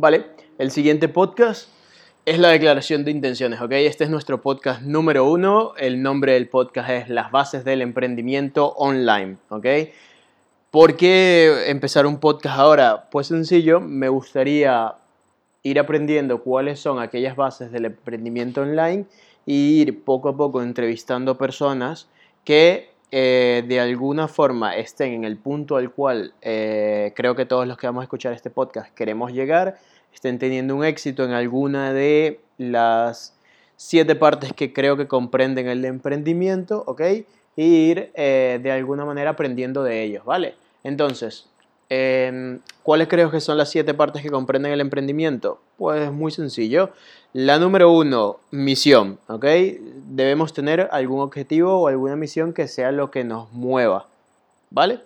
Vale, el siguiente podcast es la declaración de intenciones, ¿ok? Este es nuestro podcast número uno. El nombre del podcast es Las bases del emprendimiento online, ¿ok? ¿Por qué empezar un podcast ahora? Pues sencillo, me gustaría ir aprendiendo cuáles son aquellas bases del emprendimiento online e ir poco a poco entrevistando personas que eh, de alguna forma estén en el punto al cual eh, creo que todos los que vamos a escuchar este podcast queremos llegar, estén teniendo un éxito en alguna de las siete partes que creo que comprenden el emprendimiento, ¿ok? Y ir eh, de alguna manera aprendiendo de ellos, ¿vale? Entonces, em, ¿cuáles creo que son las siete partes que comprenden el emprendimiento? Pues muy sencillo. La número uno, misión, ¿ok? Debemos tener algún objetivo o alguna misión que sea lo que nos mueva, ¿vale?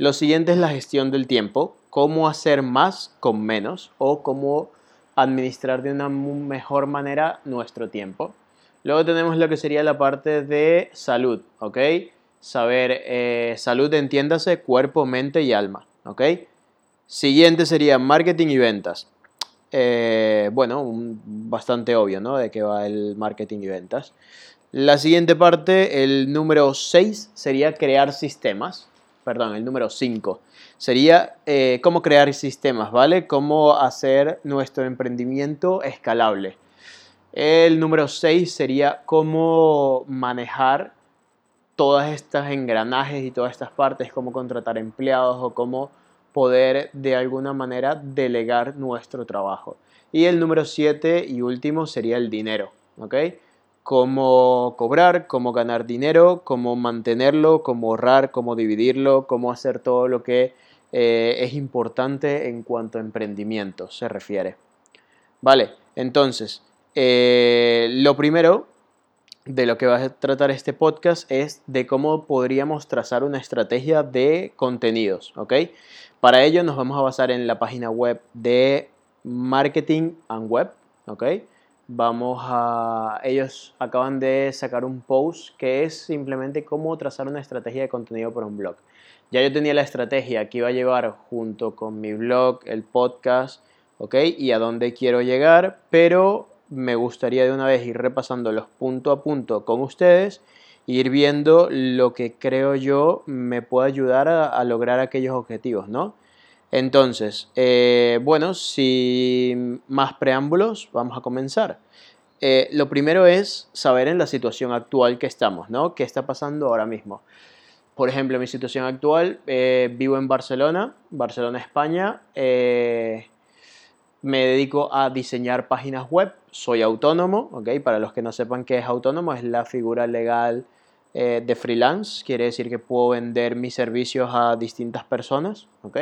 Lo siguiente es la gestión del tiempo, cómo hacer más con menos o cómo administrar de una mejor manera nuestro tiempo. Luego tenemos lo que sería la parte de salud, ¿ok? saber eh, salud, entiéndase, cuerpo, mente y alma. ¿Ok? Siguiente sería marketing y ventas. Eh, bueno, bastante obvio, ¿no? De qué va el marketing y ventas. La siguiente parte, el número 6, sería crear sistemas. Perdón, el número 5. Sería eh, cómo crear sistemas, ¿vale? Cómo hacer nuestro emprendimiento escalable. El número 6 sería cómo manejar todas estas engranajes y todas estas partes, cómo contratar empleados o cómo poder de alguna manera delegar nuestro trabajo. Y el número 7 y último sería el dinero, ¿ok? Cómo cobrar, cómo ganar dinero, cómo mantenerlo, cómo ahorrar, cómo dividirlo, cómo hacer todo lo que eh, es importante en cuanto a emprendimiento se refiere. Vale, entonces, eh, lo primero de lo que va a tratar este podcast es de cómo podríamos trazar una estrategia de contenidos, ¿ok? Para ello nos vamos a basar en la página web de Marketing and Web, ¿ok? Vamos a... Ellos acaban de sacar un post que es simplemente cómo trazar una estrategia de contenido para un blog. Ya yo tenía la estrategia que iba a llevar junto con mi blog, el podcast, ¿ok? Y a dónde quiero llegar, pero me gustaría de una vez ir repasándolos punto a punto con ustedes e ir viendo lo que creo yo me puede ayudar a, lograr aquellos objetivos, ¿no? Entonces, eh, bueno, sin más preámbulos, vamos a comenzar. Eh, lo primero es saber en la situación actual que estamos, ¿no? ¿Qué está pasando ahora mismo? Por ejemplo, mi situación actual, eh, vivo en Barcelona, Barcelona, España. Me dedico a diseñar páginas web, soy autónomo, ¿ok? Para los que no sepan qué es autónomo, es la figura legal de freelance, quiere decir que puedo vender mis servicios a distintas personas, ¿ok?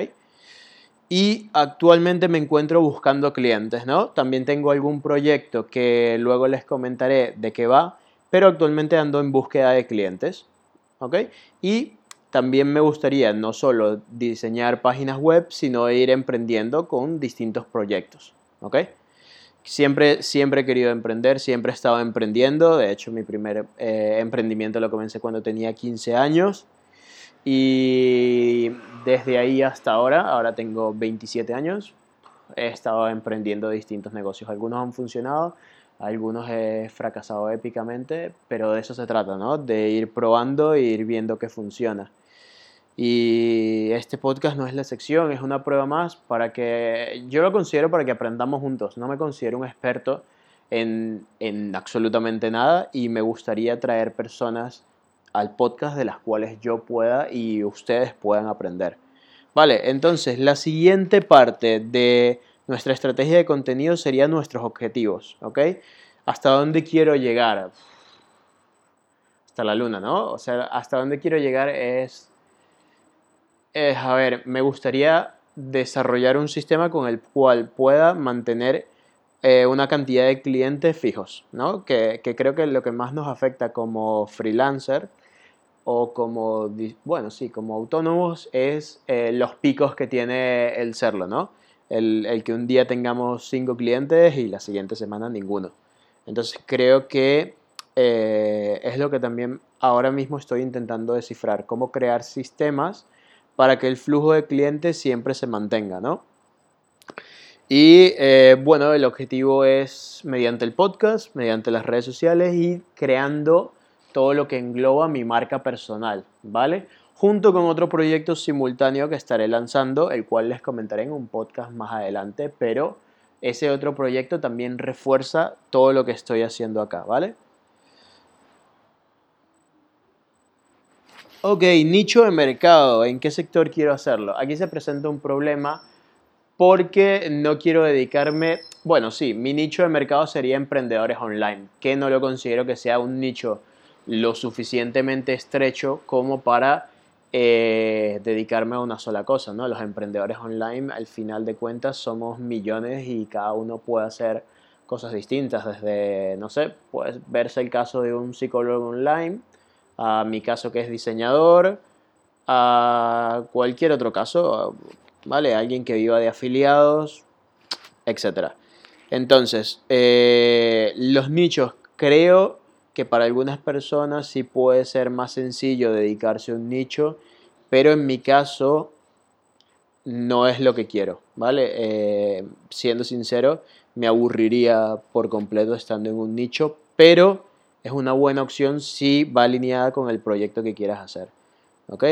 Y actualmente me encuentro buscando clientes, ¿no? También tengo algún proyecto que luego les comentaré de qué va, pero actualmente ando en búsqueda de clientes, ¿ok? Y también me gustaría no solo diseñar páginas web, sino ir emprendiendo con distintos proyectos. ¿Ok? Siempre, siempre he querido emprender, siempre he estado emprendiendo. De hecho, mi primer eh, emprendimiento lo comencé cuando tenía 15 años. Y desde ahí hasta ahora, ahora tengo 27 años, he estado emprendiendo distintos negocios. Algunos han funcionado, algunos he fracasado épicamente, pero de eso se trata, ¿no? De ir probando e ir viendo que funciona. Y este podcast no es la sección, es una prueba más para que yo lo considero para que aprendamos juntos. No me considero un experto en, en absolutamente nada y me gustaría traer personas al podcast de las cuales yo pueda y ustedes puedan aprender. Vale, entonces la siguiente parte de nuestra estrategia de contenido serían nuestros objetivos, ¿ok? ¿Hasta dónde quiero llegar? Hasta la luna, ¿no? O sea, hasta dónde quiero llegar es, es a ver, me gustaría desarrollar un sistema con el cual pueda mantener eh, una cantidad de clientes fijos, ¿no? Que, que, creo que lo que más nos afecta como freelancer o como, bueno, sí, como autónomos es eh, los picos que tiene el serlo, ¿no? el, que un día tengamos cinco clientes y la siguiente semana ninguno. Entonces creo que eh, es lo que también ahora mismo estoy intentando descifrar, cómo crear sistemas para que el flujo de clientes siempre se mantenga, ¿no? Y eh, bueno, el objetivo es mediante el podcast, mediante las redes sociales y creando todo lo que engloba mi marca personal, ¿vale? Junto con otro proyecto simultáneo que estaré lanzando, el cual les comentaré en un podcast más adelante, pero ese otro proyecto también refuerza todo lo que estoy haciendo acá, ¿vale? Ok, nicho de mercado, ¿en qué sector quiero hacerlo? Aquí se presenta un problema porque no quiero dedicarme, bueno, sí, mi nicho de mercado sería emprendedores online, que no lo considero que sea un nicho lo suficientemente estrecho como para eh, dedicarme a una sola cosa, ¿no? Los emprendedores online, al final de cuentas, somos millones y cada uno puede hacer cosas distintas, desde, no sé, puede verse el caso de un psicólogo online, a mi caso que es diseñador, a cualquier otro caso, ¿vale? Alguien que viva de afiliados, etc. Entonces, eh, los nichos creo que para algunas personas sí puede ser más sencillo dedicarse a un nicho, pero en mi caso no es lo que quiero, ¿vale? Eh, siendo sincero, me aburriría por completo estando en un nicho, pero es una buena opción si va alineada con el proyecto que quieras hacer, ¿ok?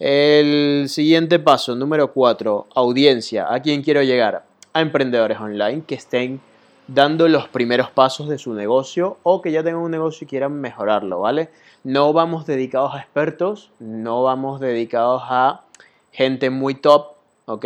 El siguiente paso, número 4, audiencia. ¿A quién quiero llegar? A emprendedores online que estén dando los primeros pasos de su negocio o que ya tengan un negocio y quieran mejorarlo, ¿vale? No vamos dedicados a expertos, no vamos dedicados a gente muy top, ¿ok?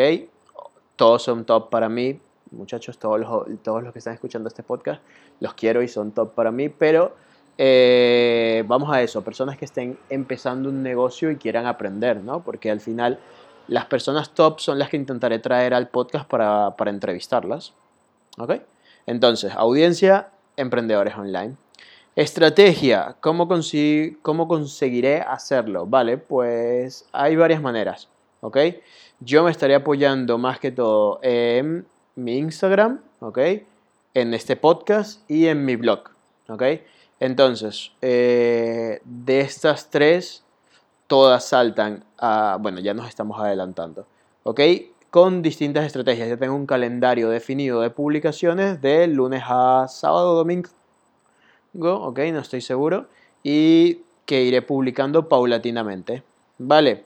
Todos son top para mí, muchachos, todos los, todos los que están escuchando este podcast, los quiero y son top para mí, pero eh, vamos a eso, personas que estén empezando un negocio y quieran aprender, ¿no? Porque al final las personas top son las que intentaré traer al podcast para, para entrevistarlas, ¿ok? Entonces, audiencia, emprendedores online. Estrategia, ¿cómo, ¿cómo conseguiré hacerlo? Vale, pues hay varias maneras, ¿ok? Yo me estaré apoyando más que todo en mi Instagram, ¿ok? En este podcast y en mi blog, ¿ok? Entonces, eh, de estas tres, todas saltan a, bueno, ya nos estamos adelantando, ¿ok? con distintas estrategias. Ya tengo un calendario definido de publicaciones de lunes a sábado, domingo, ok, no estoy seguro, y que iré publicando paulatinamente. Vale,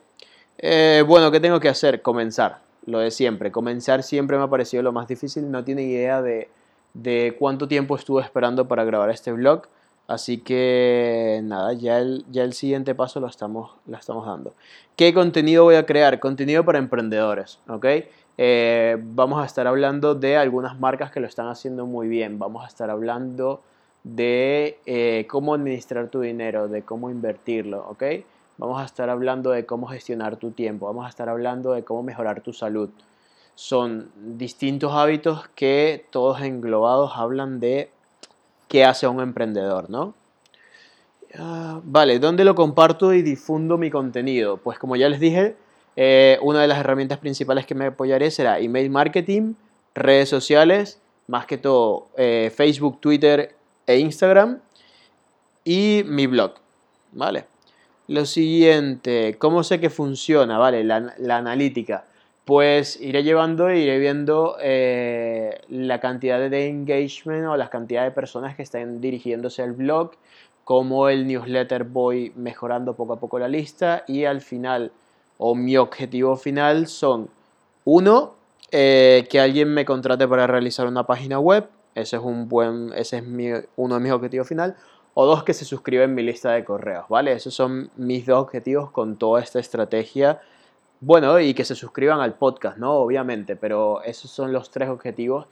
eh, bueno, ¿qué tengo que hacer? Comenzar, lo de siempre. Comenzar siempre me ha parecido lo más difícil, no tiene idea de, de cuánto tiempo estuve esperando para grabar este vlog. Así que nada, ya el, ya el siguiente paso lo estamos, lo estamos dando. ¿Qué contenido voy a crear? Contenido para emprendedores, ¿ok? Eh, vamos a estar hablando de algunas marcas que lo están haciendo muy bien. Vamos a estar hablando de eh, cómo administrar tu dinero, de cómo invertirlo, ¿ok? Vamos a estar hablando de cómo gestionar tu tiempo. Vamos a estar hablando de cómo mejorar tu salud. Son distintos hábitos que todos englobados hablan de qué hace un emprendedor, ¿no? Ah, vale, ¿dónde lo comparto y difundo mi contenido? Pues como ya les dije, eh, una de las herramientas principales que me apoyaré será email marketing, redes sociales, más que todo eh, Facebook, Twitter e Instagram y mi blog, ¿vale? Lo siguiente, ¿cómo sé que funciona? ¿Vale? la analítica pues iré llevando e iré viendo eh, la cantidad de engagement o la cantidad de personas que estén dirigiéndose al blog, como el newsletter voy mejorando poco a poco la lista y al final, o mi objetivo final son, uno, eh, que alguien me contrate para realizar una página web, ese es, un buen, ese es uno de mis objetivos final, o dos, que se suscriba en mi lista de correos, ¿vale? Esos son mis dos objetivos con toda esta estrategia bueno, y que se suscriban al podcast, ¿no? Obviamente, pero esos son los tres objetivos.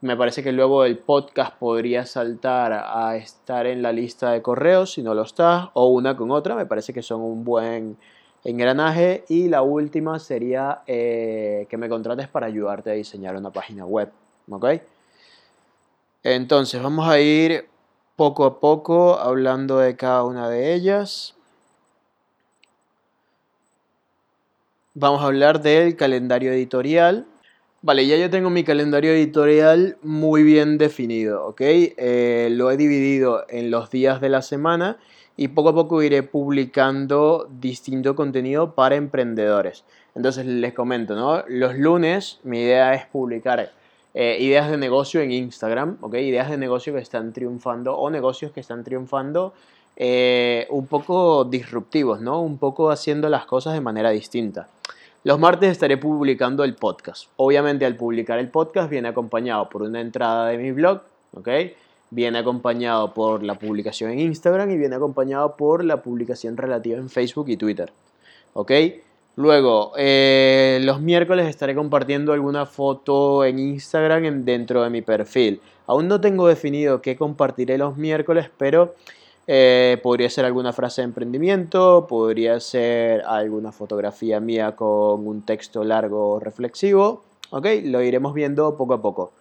Me parece que luego el podcast podría saltar a estar en la lista de correos si no lo está, o una con otra, me parece que son un buen engranaje. Y la última sería eh, que me contrates para ayudarte a diseñar una página web, ¿ok? Entonces vamos a ir poco a poco hablando de cada una de ellas. Vamos a hablar del calendario editorial. Vale, ya yo tengo mi calendario editorial muy bien definido, ¿ok? Eh, lo he dividido en los días de la semana y poco a poco iré publicando distinto contenido para emprendedores. Entonces les comento, ¿no? Los lunes mi idea es publicar eh, ideas de negocio en Instagram, ¿ok? Ideas de negocio que están triunfando o negocios que están triunfando eh, un poco disruptivos, ¿no? Un poco haciendo las cosas de manera distinta. Los martes estaré publicando el podcast. Obviamente al publicar el podcast viene acompañado por una entrada de mi blog, ¿ok? Viene acompañado por la publicación en Instagram y viene acompañado por la publicación relativa en Facebook y Twitter, ¿ok? Luego, eh, los miércoles estaré compartiendo alguna foto en Instagram dentro de mi perfil. Aún no tengo definido qué compartiré los miércoles, pero eh, podría ser alguna frase de emprendimiento, podría ser alguna fotografía mía con un texto largo reflexivo. ¿Ok? Lo iremos viendo poco a poco.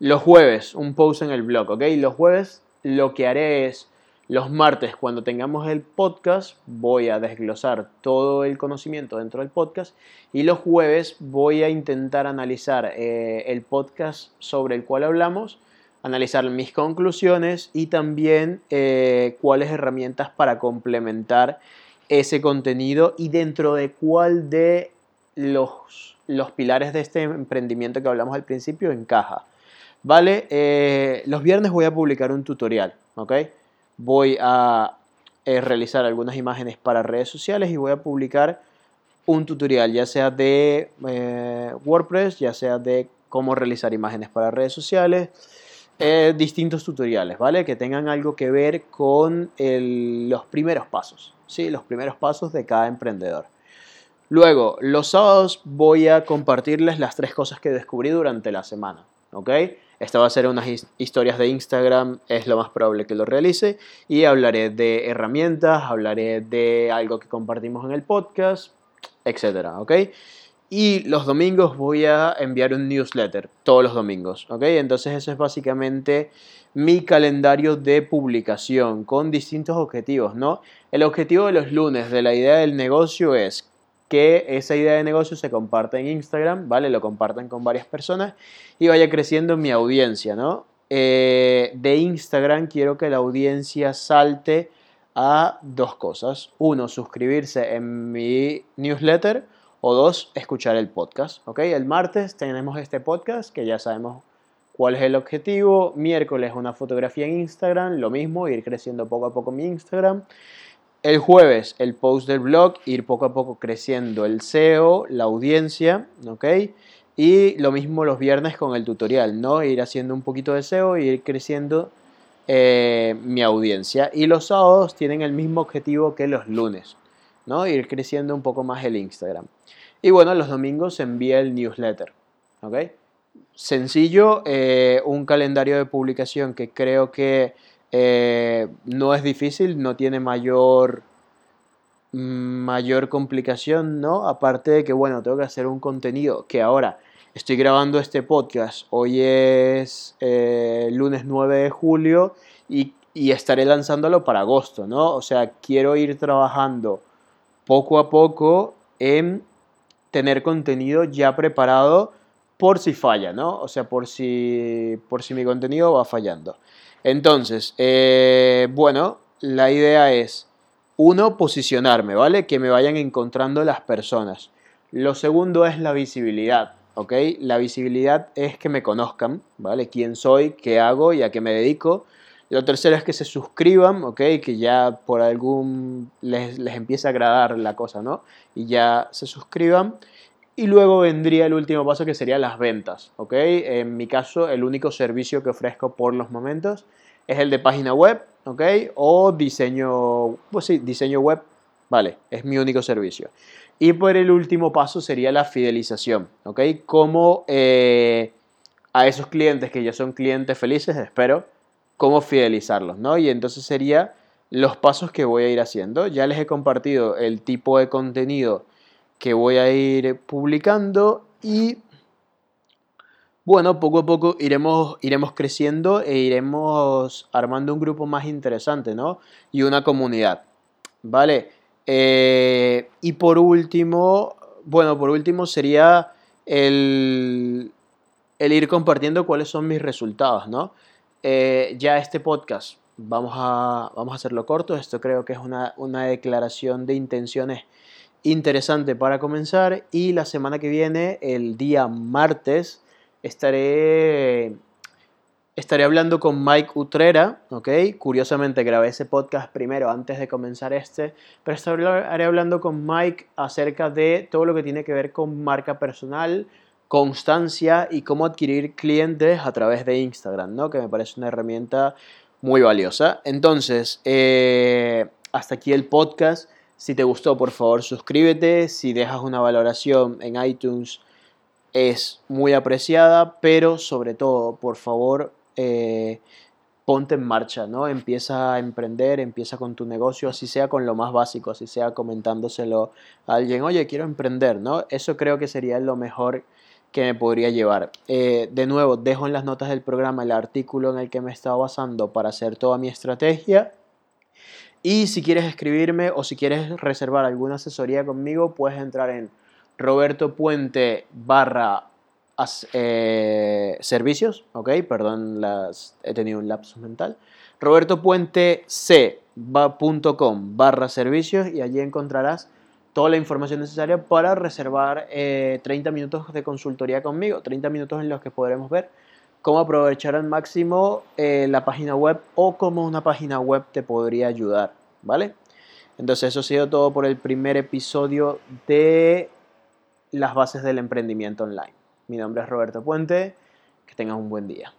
Los jueves, un post en el blog. ¿Ok? Los jueves lo que haré es, los martes cuando tengamos el podcast, voy a desglosar todo el conocimiento dentro del podcast. Y los jueves voy a intentar analizar eh, el podcast sobre el cual hablamos analizar mis conclusiones y también eh, cuáles herramientas para complementar ese contenido y dentro de cuál de los, los pilares de este emprendimiento que hablamos al principio encaja. Vale, eh, los viernes voy a publicar un tutorial, ¿ok? Voy a eh, realizar algunas imágenes para redes sociales y voy a publicar un tutorial, ya sea de WordPress, ya sea de cómo realizar imágenes para redes sociales, eh, distintos tutoriales, ¿vale? Que tengan algo que ver con los primeros pasos, ¿sí? Los primeros pasos de cada emprendedor. Luego, los sábados voy a compartirles las tres cosas que descubrí durante la semana, ¿ok? Esta va a ser unas historias de Instagram, es lo más probable que lo realice. Y hablaré de herramientas, hablaré de algo que compartimos en el podcast, etcétera, ¿ok? Y los domingos voy a enviar un newsletter, todos los domingos, ¿ok? Entonces eso es básicamente mi calendario de publicación con distintos objetivos, ¿no? El objetivo de los lunes de la idea del negocio es que esa idea de negocio se comparta en Instagram, ¿vale? Lo compartan con varias personas y vaya creciendo mi audiencia, ¿no? Eh, de Instagram quiero que la audiencia salte a dos cosas. Uno, suscribirse en mi newsletter o dos, escuchar el podcast. ¿ok? El martes tenemos este podcast que ya sabemos cuál es el objetivo. Miércoles una fotografía en Instagram, lo mismo, ir creciendo poco a poco mi Instagram. El jueves el post del blog, ir poco a poco creciendo el SEO, la audiencia, ¿ok? Y lo mismo los viernes con el tutorial, ¿no? Ir haciendo un poquito de SEO y ir creciendo eh, mi audiencia. Y los sábados tienen el mismo objetivo que los lunes, ¿no? Ir creciendo un poco más el Instagram. Y bueno, los domingos se envía el newsletter, ¿ok? Sencillo, eh, un calendario de publicación que creo que eh, no es difícil, no tiene mayor, mayor complicación, ¿no? Aparte de que, bueno, tengo que hacer un contenido que ahora estoy grabando este podcast, hoy es eh, lunes 9 de julio y, y estaré lanzándolo para agosto, ¿no? O sea, quiero ir trabajando poco a poco en tener contenido ya preparado por si falla, ¿no? O sea, por si, por si mi contenido va fallando. Entonces, eh, bueno, la idea es, uno, posicionarme, ¿vale? Que me vayan encontrando las personas. Lo segundo es la visibilidad, ¿ok? La visibilidad es que me conozcan, ¿vale? Quién soy, qué hago y a qué me dedico. Lo tercero es que se suscriban, ¿ok? Que ya por algún les, les empiece a agradar la cosa, ¿no? Y ya se suscriban. Y luego vendría el último paso que sería las ventas, ¿ok? En mi caso, el único servicio que ofrezco por los momentos es el de página web, ¿ok? O diseño, pues sí, diseño web, vale, es mi único servicio. Y por el último paso sería la fidelización, ¿ok? Como eh, a esos clientes que ya son clientes felices, espero, cómo fidelizarlos, ¿no? Y entonces sería los pasos que voy a ir haciendo. Ya les he compartido el tipo de contenido que voy a ir publicando y bueno, poco a poco iremos, iremos creciendo e iremos armando un grupo más interesante, ¿no? Y una comunidad, ¿vale? Eh, y por último, bueno, por último sería el, el ir compartiendo cuáles son mis resultados, ¿no? Eh, ya este podcast, vamos a, vamos a hacerlo corto, esto creo que es una, declaración de intenciones interesante para comenzar y la semana que viene, el día martes, estaré, estaré hablando con Mike Utrera, ¿ok? Curiosamente grabé ese podcast primero antes de comenzar este, pero estaré hablando con Mike acerca de todo lo que tiene que ver con marca personal, constancia y cómo adquirir clientes a través de Instagram, ¿no? Que me parece una herramienta muy valiosa. Entonces, eh, hasta aquí el podcast. Si te gustó, por favor, suscríbete. Si dejas una valoración en iTunes, es muy apreciada, pero sobre todo, por favor, eh, ponte en marcha, ¿no? Empieza a emprender, empieza con tu negocio, así sea con lo más básico, así sea comentándoselo a alguien, oye, quiero emprender, ¿no? Eso creo que sería lo mejor que me podría llevar. Eh, de nuevo, dejo en las notas del programa el artículo en el que me estaba basando para hacer toda mi estrategia. Y si quieres escribirme o si quieres reservar alguna asesoría conmigo, puedes entrar en Roberto Puente barra eh, servicios, ok, perdón, las, he tenido un lapsus mental. robertopuentec.com barra servicios y allí encontrarás toda la información necesaria para reservar 30 eh, minutos de consultoría conmigo, 30 minutos en los que podremos ver cómo aprovechar al máximo eh, la página web o cómo una página web te podría ayudar, ¿vale? Entonces eso ha sido todo por el primer episodio de las bases del emprendimiento online. Mi nombre es Roberto Puente, que tengas un buen día.